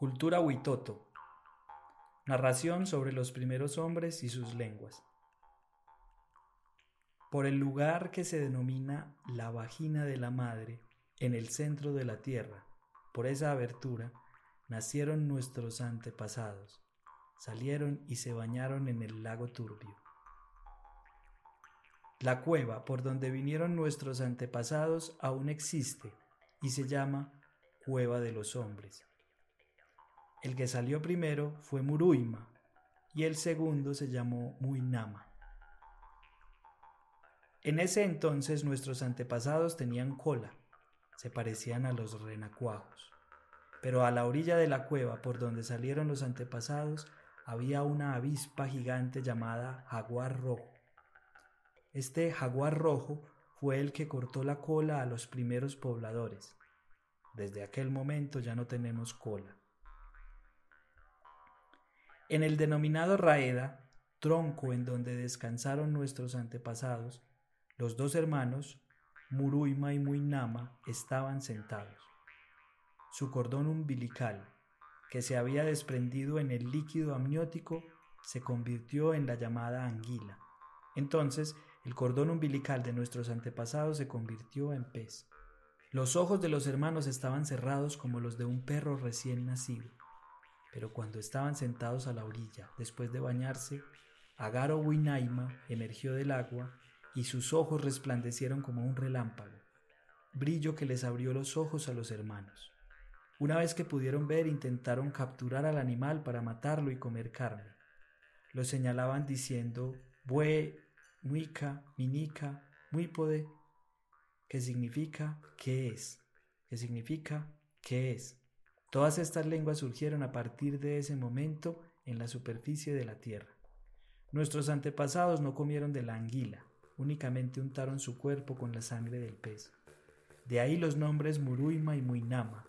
Cultura Huitoto. Narración sobre los primeros hombres y sus lenguas. Por el lugar que se denomina la vagina de la madre, en el centro de la tierra, por esa abertura, nacieron nuestros antepasados, salieron y se bañaron en el lago turbio. La cueva por donde vinieron nuestros antepasados aún existe y se llama Cueva de los Hombres. El que salió primero fue Muruima y el segundo se llamó Muinama. En ese entonces nuestros antepasados tenían cola, se parecían a los renacuajos, pero a la orilla de la cueva por donde salieron los antepasados había una avispa gigante llamada jaguar rojo. Este jaguar rojo fue el que cortó la cola a los primeros pobladores. Desde aquel momento ya no tenemos cola. En el denominado Raeda, tronco en donde descansaron nuestros antepasados, los dos hermanos, Muruima y Muinama, estaban sentados. Su cordón umbilical, que se había desprendido en el líquido amniótico, se convirtió en la llamada anguila. Entonces, el cordón umbilical de nuestros antepasados se convirtió en pez. Los ojos de los hermanos estaban cerrados como los de un perro recién nacido. Pero cuando estaban sentados a la orilla, después de bañarse, Agaro Winaima emergió del agua y sus ojos resplandecieron como un relámpago, brillo que les abrió los ojos a los hermanos. Una vez que pudieron ver, intentaron capturar al animal para matarlo y comer carne. Lo señalaban diciendo, Bue, Muica, Minica, Muipode, que significa ¿qué es? ¿Qué significa ¿qué es? Todas estas lenguas surgieron a partir de ese momento en la superficie de la tierra. Nuestros antepasados no comieron de la anguila, únicamente untaron su cuerpo con la sangre del pez. De ahí los nombres Muruima y Muinama,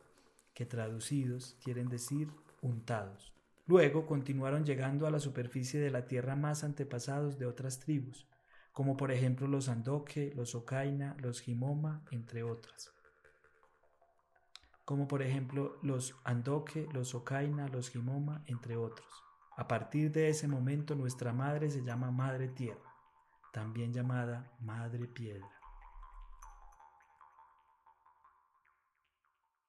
que traducidos quieren decir untados. Luego continuaron llegando a la superficie de la tierra más antepasados de otras tribus, como por ejemplo los Andoque, los Ocaina, los Jimoma, entre otras como por ejemplo los Andoque, los Ocaina, los Jimoma, entre otros. A partir de ese momento nuestra madre se llama Madre Tierra, también llamada Madre Piedra.